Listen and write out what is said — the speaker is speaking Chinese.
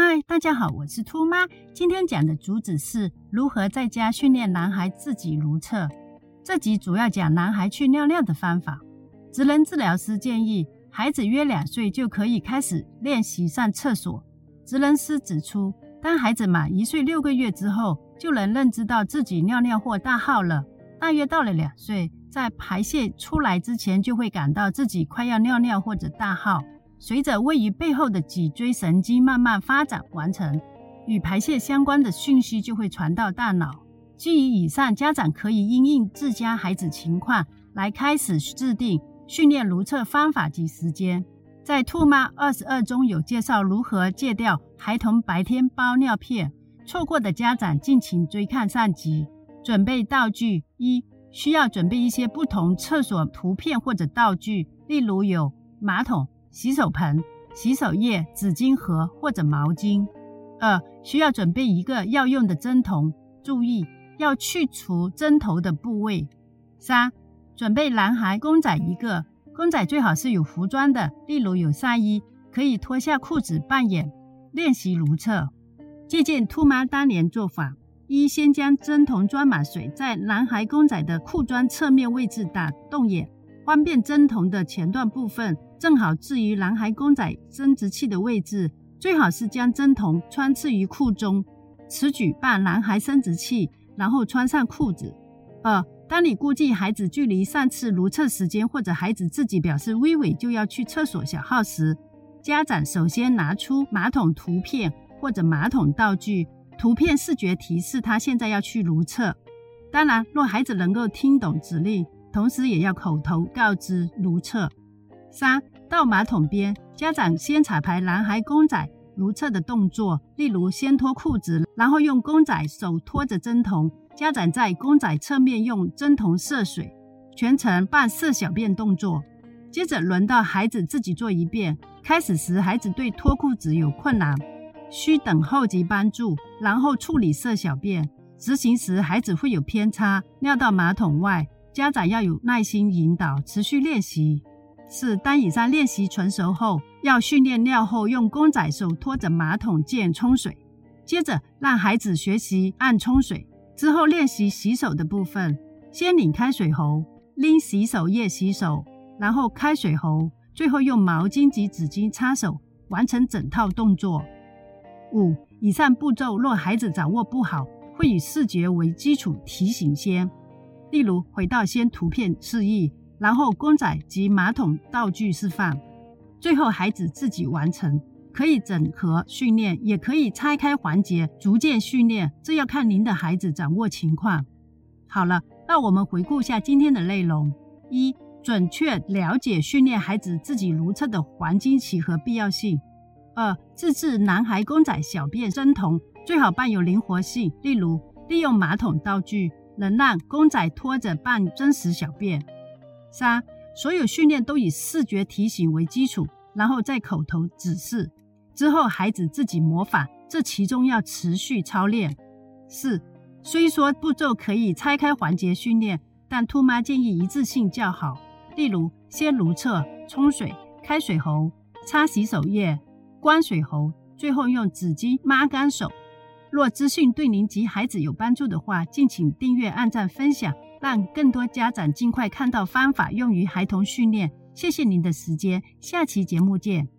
嗨，大家好，我是兔妈。今天讲的主旨是如何在家训练男孩自己如厕。这集主要讲男孩去尿尿的方法。职能治疗师建议，孩子约两岁就可以开始练习上厕所。职能师指出，当孩子满一岁六个月之后，就能认知到自己尿尿或大号了。大约到了两岁，在排泄出来之前，就会感到自己快要尿尿或者大号。随着位于背后的脊椎神经慢慢发展完成，与排泄相关的讯息就会传到大脑。基于以上，家长可以因应自家孩子情况来开始制定训练如厕方法及时间。在《兔妈二十二》中有介绍如何戒掉孩童白天包尿片，错过的家长敬请追看上集。准备道具一，需要准备一些不同厕所图片或者道具，例如有马桶。洗手盆、洗手液、纸巾盒或者毛巾。二、需要准备一个要用的针筒，注意要去除针头的部位。三、准备男孩公仔一个，公仔最好是有服装的，例如有上衣，可以脱下裤子扮演练习如厕。借鉴兔妈当年做法：一、先将针筒装满水，在男孩公仔的裤装侧面位置打洞眼，方便针筒的前段部分。正好置于男孩公仔生殖器的位置，最好是将针筒穿刺于裤中，此举伴男孩生殖器，然后穿上裤子。二，当你估计孩子距离上次如厕时间，或者孩子自己表示微微就要去厕所小号时，家长首先拿出马桶图片或者马桶道具，图片视觉提示他现在要去如厕。当然，若孩子能够听懂指令，同时也要口头告知如厕。三到马桶边，家长先彩排男孩公仔如厕的动作，例如先脱裤子，然后用公仔手托着针筒，家长在公仔侧面用针筒射水，全程伴射小便动作。接着轮到孩子自己做一遍。开始时孩子对脱裤子有困难，需等候及帮助，然后处理射小便。执行时孩子会有偏差，尿到马桶外，家长要有耐心引导，持续练习。是当以上练习成熟后，要训练尿后用公仔手托着马桶键冲水，接着让孩子学习按冲水，之后练习洗手的部分，先拧开水喉，拎洗手液洗手，然后开水喉，最后用毛巾及纸巾擦手，完成整套动作。五以上步骤若孩子掌握不好，会以视觉为基础提醒先，例如回到先图片示意。然后公仔及马桶道具示范，最后孩子自己完成。可以整合训练，也可以拆开环节逐渐训练，这要看您的孩子掌握情况。好了，那我们回顾一下今天的内容：一、准确了解训练孩子自己如厕的黄金期和必要性；二、自制男孩公仔小便针筒，最好伴有灵活性，例如利用马桶道具，能让公仔拖着办真实小便。三，所有训练都以视觉提醒为基础，然后再口头指示，之后孩子自己模仿，这其中要持续操练。四，虽说步骤可以拆开环节训练，但兔妈建议一致性较好。例如，先如厕、冲水、开水喉、擦洗手液、关水喉，最后用纸巾抹干手。若资讯对您及孩子有帮助的话，敬请订阅、按赞、分享。让更多家长尽快看到方法用于孩童训练。谢谢您的时间，下期节目见。